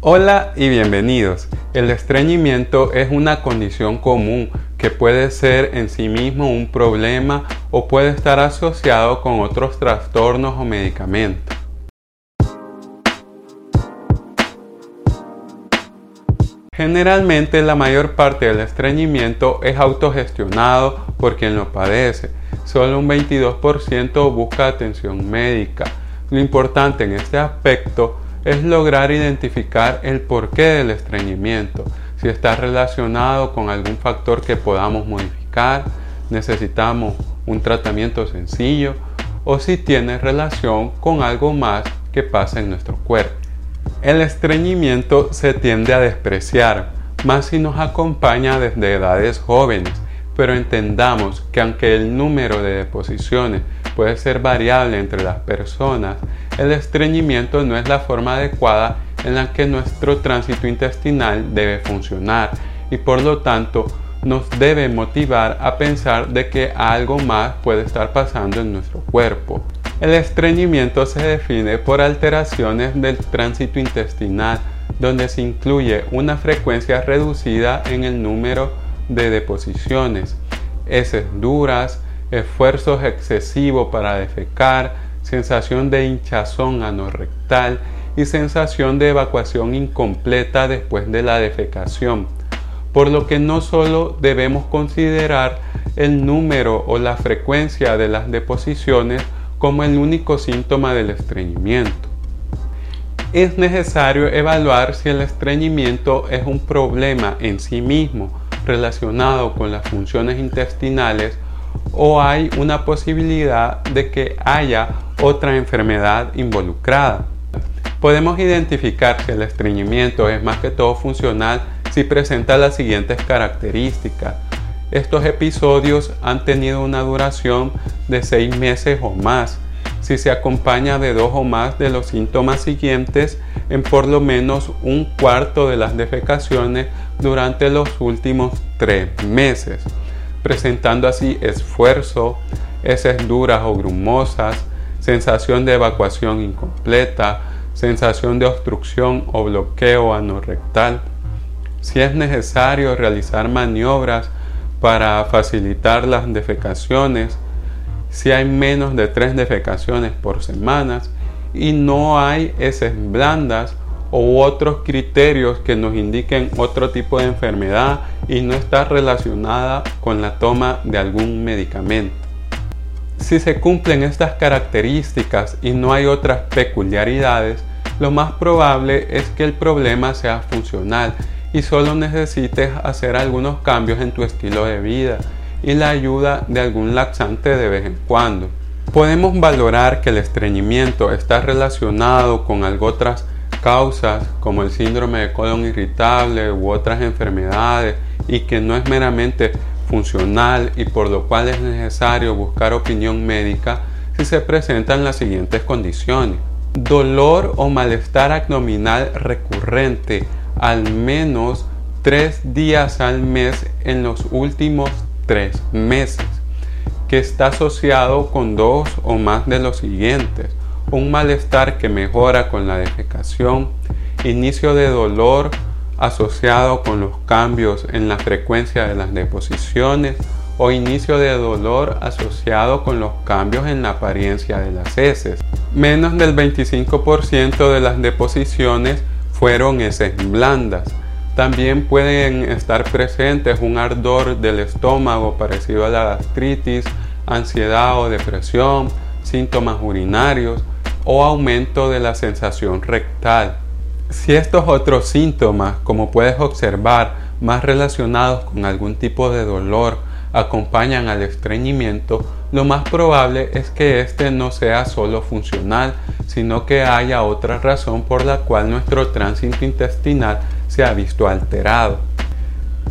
Hola y bienvenidos. El estreñimiento es una condición común que puede ser en sí mismo un problema o puede estar asociado con otros trastornos o medicamentos. Generalmente la mayor parte del estreñimiento es autogestionado por quien lo padece. Solo un 22% busca atención médica. Lo importante en este aspecto es lograr identificar el porqué del estreñimiento, si está relacionado con algún factor que podamos modificar, necesitamos un tratamiento sencillo o si tiene relación con algo más que pasa en nuestro cuerpo. El estreñimiento se tiende a despreciar, más si nos acompaña desde edades jóvenes, pero entendamos que aunque el número de deposiciones puede ser variable entre las personas, el estreñimiento no es la forma adecuada en la que nuestro tránsito intestinal debe funcionar y por lo tanto nos debe motivar a pensar de que algo más puede estar pasando en nuestro cuerpo. El estreñimiento se define por alteraciones del tránsito intestinal, donde se incluye una frecuencia reducida en el número de deposiciones, heces duras, esfuerzos excesivos para defecar, sensación de hinchazón anorrectal y sensación de evacuación incompleta después de la defecación. Por lo que no solo debemos considerar el número o la frecuencia de las deposiciones, como el único síntoma del estreñimiento. Es necesario evaluar si el estreñimiento es un problema en sí mismo relacionado con las funciones intestinales o hay una posibilidad de que haya otra enfermedad involucrada. Podemos identificar si el estreñimiento es más que todo funcional si presenta las siguientes características. Estos episodios han tenido una duración de seis meses o más. Si se acompaña de dos o más de los síntomas siguientes en por lo menos un cuarto de las defecaciones durante los últimos tres meses, presentando así esfuerzo, heces duras o grumosas, sensación de evacuación incompleta, sensación de obstrucción o bloqueo anorrectal. Si es necesario realizar maniobras para facilitar las defecaciones si hay menos de tres defecaciones por semana y no hay heces blandas u otros criterios que nos indiquen otro tipo de enfermedad y no está relacionada con la toma de algún medicamento. Si se cumplen estas características y no hay otras peculiaridades, lo más probable es que el problema sea funcional y solo necesites hacer algunos cambios en tu estilo de vida y la ayuda de algún laxante de vez en cuando. Podemos valorar que el estreñimiento está relacionado con algo otras causas como el síndrome de colon irritable u otras enfermedades y que no es meramente funcional y por lo cual es necesario buscar opinión médica si se presentan las siguientes condiciones. Dolor o malestar abdominal recurrente al menos tres días al mes en los últimos tres meses, que está asociado con dos o más de los siguientes. Un malestar que mejora con la defecación, inicio de dolor asociado con los cambios en la frecuencia de las deposiciones o inicio de dolor asociado con los cambios en la apariencia de las heces. Menos del 25% de las deposiciones fueron heces blandas. También pueden estar presentes un ardor del estómago parecido a la gastritis, ansiedad o depresión, síntomas urinarios o aumento de la sensación rectal. Si estos otros síntomas, como puedes observar, más relacionados con algún tipo de dolor, acompañan al estreñimiento, lo más probable es que este no sea solo funcional, sino que haya otra razón por la cual nuestro tránsito intestinal se ha visto alterado.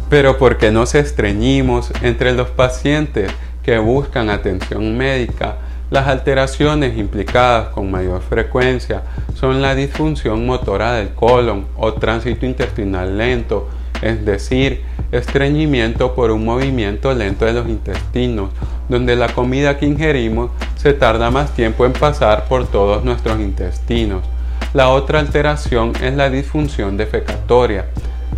Pero ¿por qué nos estreñimos entre los pacientes que buscan atención médica? Las alteraciones implicadas con mayor frecuencia son la disfunción motora del colon o tránsito intestinal lento, es decir, estreñimiento por un movimiento lento de los intestinos, donde la comida que ingerimos se tarda más tiempo en pasar por todos nuestros intestinos. La otra alteración es la disfunción defecatoria,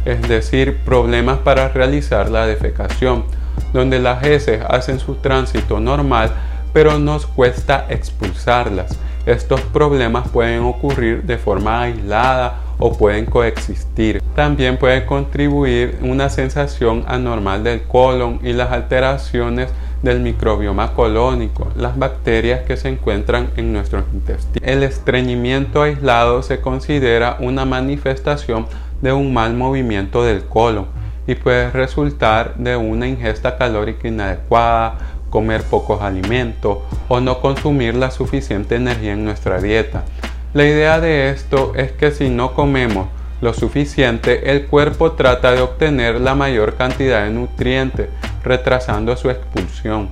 es decir, problemas para realizar la defecación, donde las heces hacen su tránsito normal, pero nos cuesta expulsarlas. Estos problemas pueden ocurrir de forma aislada o pueden coexistir. También puede contribuir una sensación anormal del colon y las alteraciones del microbioma colónico, las bacterias que se encuentran en nuestros intestinos. El estreñimiento aislado se considera una manifestación de un mal movimiento del colon y puede resultar de una ingesta calórica inadecuada, comer pocos alimentos o no consumir la suficiente energía en nuestra dieta. La idea de esto es que si no comemos lo suficiente, el cuerpo trata de obtener la mayor cantidad de nutrientes, retrasando su expulsión.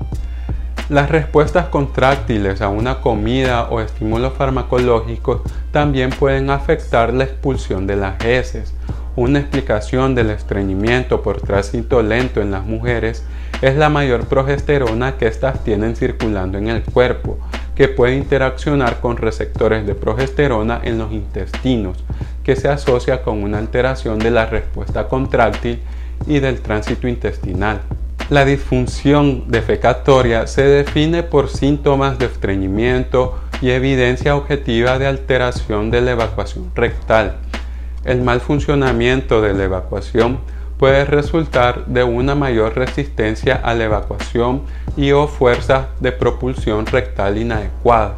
Las respuestas contráctiles a una comida o estímulos farmacológicos también pueden afectar la expulsión de las heces. Una explicación del estreñimiento por tránsito lento en las mujeres es la mayor progesterona que éstas tienen circulando en el cuerpo, que puede interaccionar con receptores de progesterona en los intestinos, que se asocia con una alteración de la respuesta contráctil y del tránsito intestinal. La disfunción defecatoria se define por síntomas de estreñimiento y evidencia objetiva de alteración de la evacuación rectal. El mal funcionamiento de la evacuación puede resultar de una mayor resistencia a la evacuación y o fuerzas de propulsión rectal inadecuadas.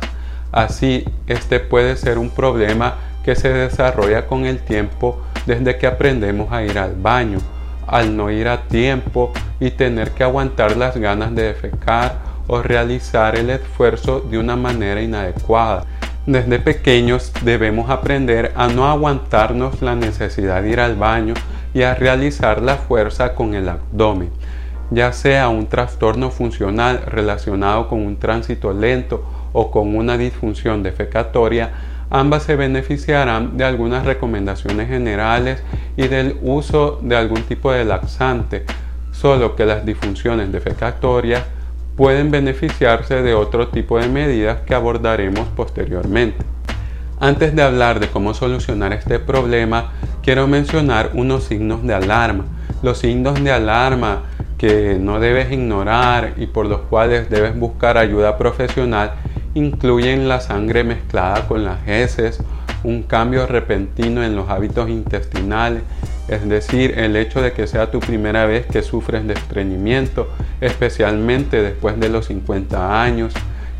Así, este puede ser un problema que se desarrolla con el tiempo desde que aprendemos a ir al baño al no ir a tiempo y tener que aguantar las ganas de defecar o realizar el esfuerzo de una manera inadecuada. Desde pequeños debemos aprender a no aguantarnos la necesidad de ir al baño y a realizar la fuerza con el abdomen, ya sea un trastorno funcional relacionado con un tránsito lento o con una disfunción defecatoria, ambas se beneficiarán de algunas recomendaciones generales y del uso de algún tipo de laxante, solo que las disfunciones defecatorias pueden beneficiarse de otro tipo de medidas que abordaremos posteriormente. Antes de hablar de cómo solucionar este problema, quiero mencionar unos signos de alarma. Los signos de alarma que no debes ignorar y por los cuales debes buscar ayuda profesional incluyen la sangre mezclada con las heces, un cambio repentino en los hábitos intestinales, es decir, el hecho de que sea tu primera vez que sufres de estreñimiento, especialmente después de los 50 años,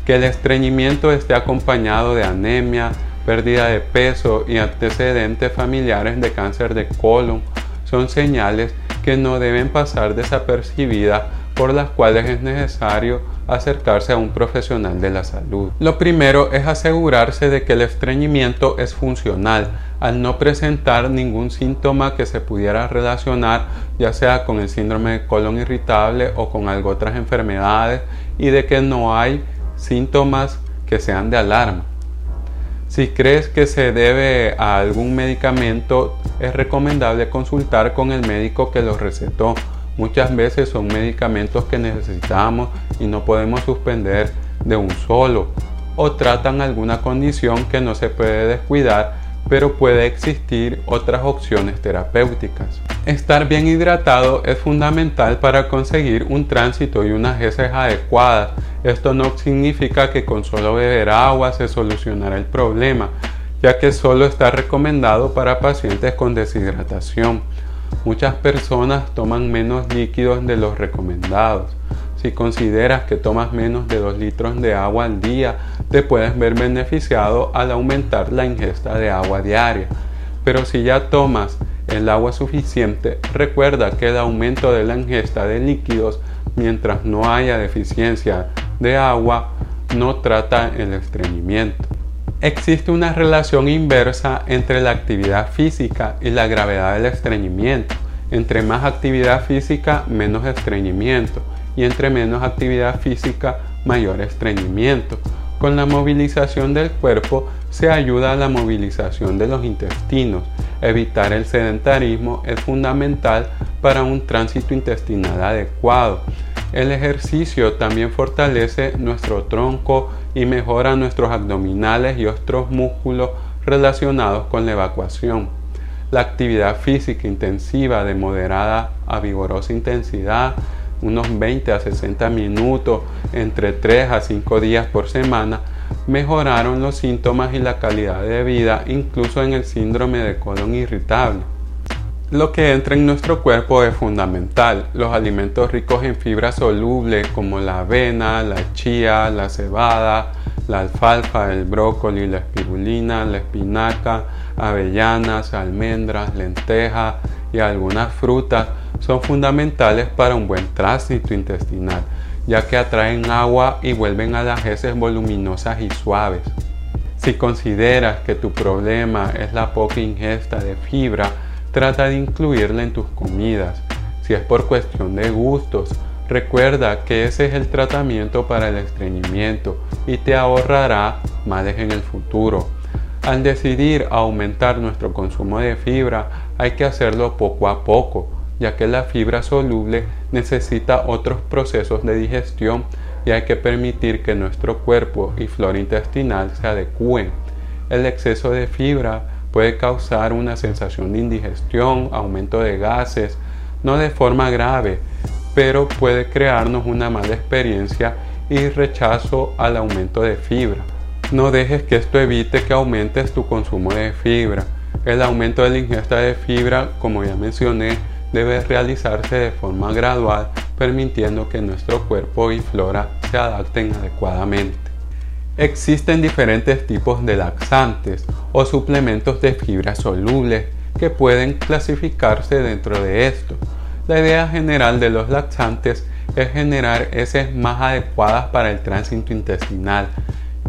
que el estreñimiento esté acompañado de anemia, pérdida de peso y antecedentes familiares de cáncer de colon, son señales que no deben pasar desapercibidas por las cuales es necesario acercarse a un profesional de la salud. Lo primero es asegurarse de que el estreñimiento es funcional, al no presentar ningún síntoma que se pudiera relacionar ya sea con el síndrome de colon irritable o con algo otras enfermedades y de que no hay síntomas que sean de alarma. Si crees que se debe a algún medicamento, es recomendable consultar con el médico que lo recetó Muchas veces son medicamentos que necesitamos y no podemos suspender de un solo o tratan alguna condición que no se puede descuidar pero puede existir otras opciones terapéuticas. Estar bien hidratado es fundamental para conseguir un tránsito y unas heces adecuadas. Esto no significa que con solo beber agua se solucionará el problema, ya que solo está recomendado para pacientes con deshidratación. Muchas personas toman menos líquidos de los recomendados. Si consideras que tomas menos de 2 litros de agua al día, te puedes ver beneficiado al aumentar la ingesta de agua diaria. Pero si ya tomas el agua suficiente, recuerda que el aumento de la ingesta de líquidos mientras no haya deficiencia de agua no trata el estreñimiento. Existe una relación inversa entre la actividad física y la gravedad del estreñimiento. Entre más actividad física, menos estreñimiento. Y entre menos actividad física, mayor estreñimiento. Con la movilización del cuerpo se ayuda a la movilización de los intestinos. Evitar el sedentarismo es fundamental para un tránsito intestinal adecuado. El ejercicio también fortalece nuestro tronco y mejora nuestros abdominales y otros músculos relacionados con la evacuación. La actividad física intensiva de moderada a vigorosa intensidad, unos 20 a 60 minutos entre 3 a 5 días por semana, mejoraron los síntomas y la calidad de vida incluso en el síndrome de colon irritable. Lo que entra en nuestro cuerpo es fundamental. Los alimentos ricos en fibra soluble como la avena, la chía, la cebada, la alfalfa, el brócoli, la espirulina, la espinaca, avellanas, almendras, lentejas y algunas frutas son fundamentales para un buen tránsito intestinal, ya que atraen agua y vuelven a las heces voluminosas y suaves. Si consideras que tu problema es la poca ingesta de fibra, Trata de incluirla en tus comidas. Si es por cuestión de gustos, recuerda que ese es el tratamiento para el estreñimiento y te ahorrará males en el futuro. Al decidir aumentar nuestro consumo de fibra, hay que hacerlo poco a poco, ya que la fibra soluble necesita otros procesos de digestión y hay que permitir que nuestro cuerpo y flora intestinal se adecúen. El exceso de fibra puede causar una sensación de indigestión, aumento de gases, no de forma grave, pero puede crearnos una mala experiencia y rechazo al aumento de fibra. No dejes que esto evite que aumentes tu consumo de fibra. El aumento de la ingesta de fibra, como ya mencioné, debe realizarse de forma gradual, permitiendo que nuestro cuerpo y flora se adapten adecuadamente. Existen diferentes tipos de laxantes o suplementos de fibra solubles que pueden clasificarse dentro de esto. La idea general de los laxantes es generar heces más adecuadas para el tránsito intestinal,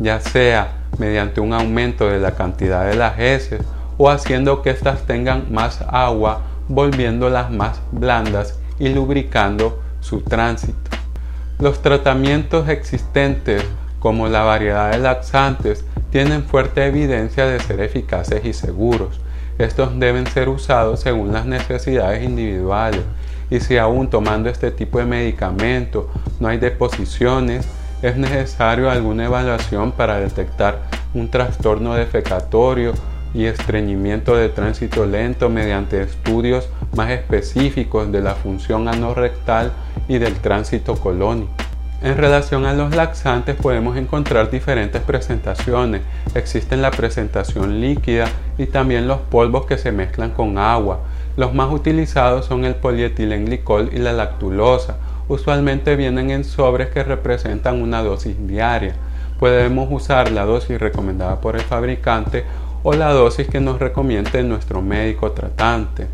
ya sea mediante un aumento de la cantidad de las heces o haciendo que éstas tengan más agua, volviéndolas más blandas y lubricando su tránsito. Los tratamientos existentes como la variedad de laxantes, tienen fuerte evidencia de ser eficaces y seguros. Estos deben ser usados según las necesidades individuales y si aún tomando este tipo de medicamento no hay deposiciones, es necesario alguna evaluación para detectar un trastorno defecatorio y estreñimiento de tránsito lento mediante estudios más específicos de la función anorrectal y del tránsito colónico. En relación a los laxantes podemos encontrar diferentes presentaciones. Existen la presentación líquida y también los polvos que se mezclan con agua. Los más utilizados son el polietilenglicol y la lactulosa. Usualmente vienen en sobres que representan una dosis diaria. Podemos usar la dosis recomendada por el fabricante o la dosis que nos recomiende nuestro médico tratante.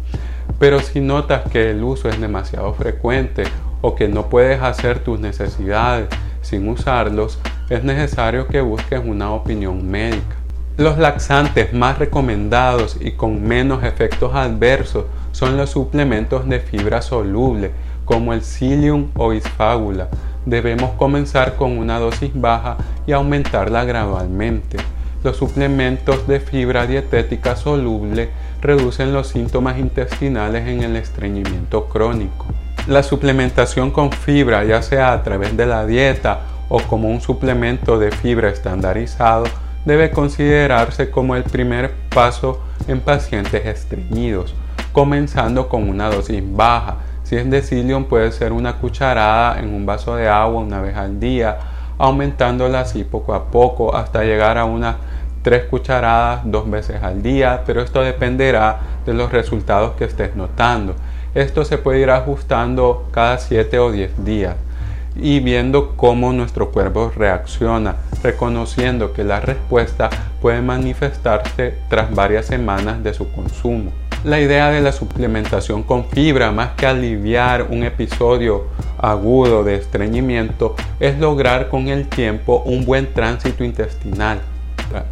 Pero si notas que el uso es demasiado frecuente o que no puedes hacer tus necesidades sin usarlos, es necesario que busques una opinión médica. Los laxantes más recomendados y con menos efectos adversos son los suplementos de fibra soluble, como el psyllium o isfágula. Debemos comenzar con una dosis baja y aumentarla gradualmente. Los suplementos de fibra dietética soluble reducen los síntomas intestinales en el estreñimiento crónico. La suplementación con fibra, ya sea a través de la dieta o como un suplemento de fibra estandarizado, debe considerarse como el primer paso en pacientes estreñidos, comenzando con una dosis baja. Si es de psyllium puede ser una cucharada en un vaso de agua una vez al día, aumentándola así poco a poco hasta llegar a unas tres cucharadas dos veces al día, pero esto dependerá de los resultados que estés notando. Esto se puede ir ajustando cada 7 o 10 días y viendo cómo nuestro cuerpo reacciona, reconociendo que la respuesta puede manifestarse tras varias semanas de su consumo. La idea de la suplementación con fibra, más que aliviar un episodio agudo de estreñimiento, es lograr con el tiempo un buen tránsito intestinal.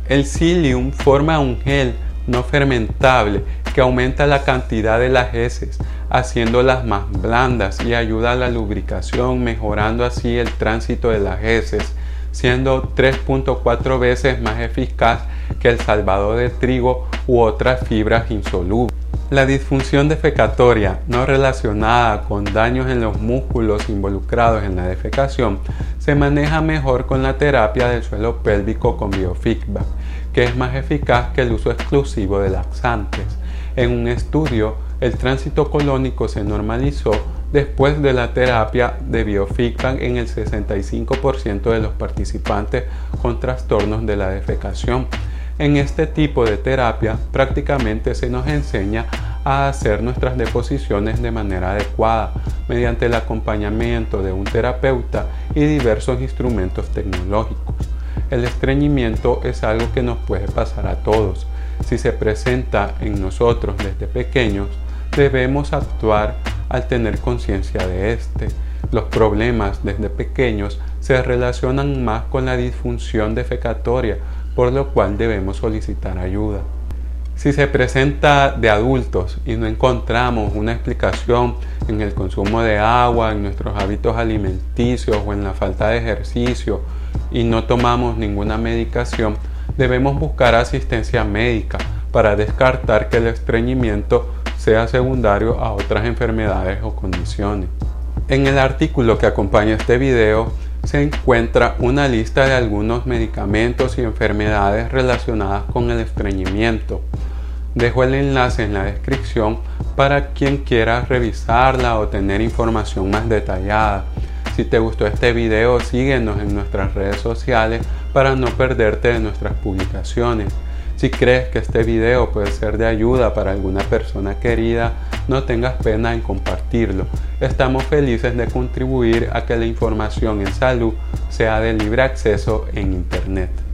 El psyllium forma un gel no fermentable que aumenta la cantidad de las heces, haciéndolas más blandas y ayuda a la lubricación, mejorando así el tránsito de las heces, siendo 3.4 veces más eficaz que el salvado de trigo u otras fibras insolubles. La disfunción defecatoria no relacionada con daños en los músculos involucrados en la defecación se maneja mejor con la terapia del suelo pélvico con biofeedback que es más eficaz que el uso exclusivo de laxantes. En un estudio, el tránsito colónico se normalizó después de la terapia de biofeedback en el 65% de los participantes con trastornos de la defecación. En este tipo de terapia prácticamente se nos enseña a hacer nuestras deposiciones de manera adecuada mediante el acompañamiento de un terapeuta y diversos instrumentos tecnológicos. El estreñimiento es algo que nos puede pasar a todos. Si se presenta en nosotros desde pequeños, debemos actuar al tener conciencia de este. Los problemas desde pequeños se relacionan más con la disfunción defecatoria, por lo cual debemos solicitar ayuda. Si se presenta de adultos y no encontramos una explicación en el consumo de agua, en nuestros hábitos alimenticios o en la falta de ejercicio y no tomamos ninguna medicación, debemos buscar asistencia médica para descartar que el estreñimiento sea secundario a otras enfermedades o condiciones. En el artículo que acompaña este video se encuentra una lista de algunos medicamentos y enfermedades relacionadas con el estreñimiento. Dejo el enlace en la descripción para quien quiera revisarla o tener información más detallada. Si te gustó este video, síguenos en nuestras redes sociales para no perderte de nuestras publicaciones. Si crees que este video puede ser de ayuda para alguna persona querida, no tengas pena en compartirlo. Estamos felices de contribuir a que la información en salud sea de libre acceso en Internet.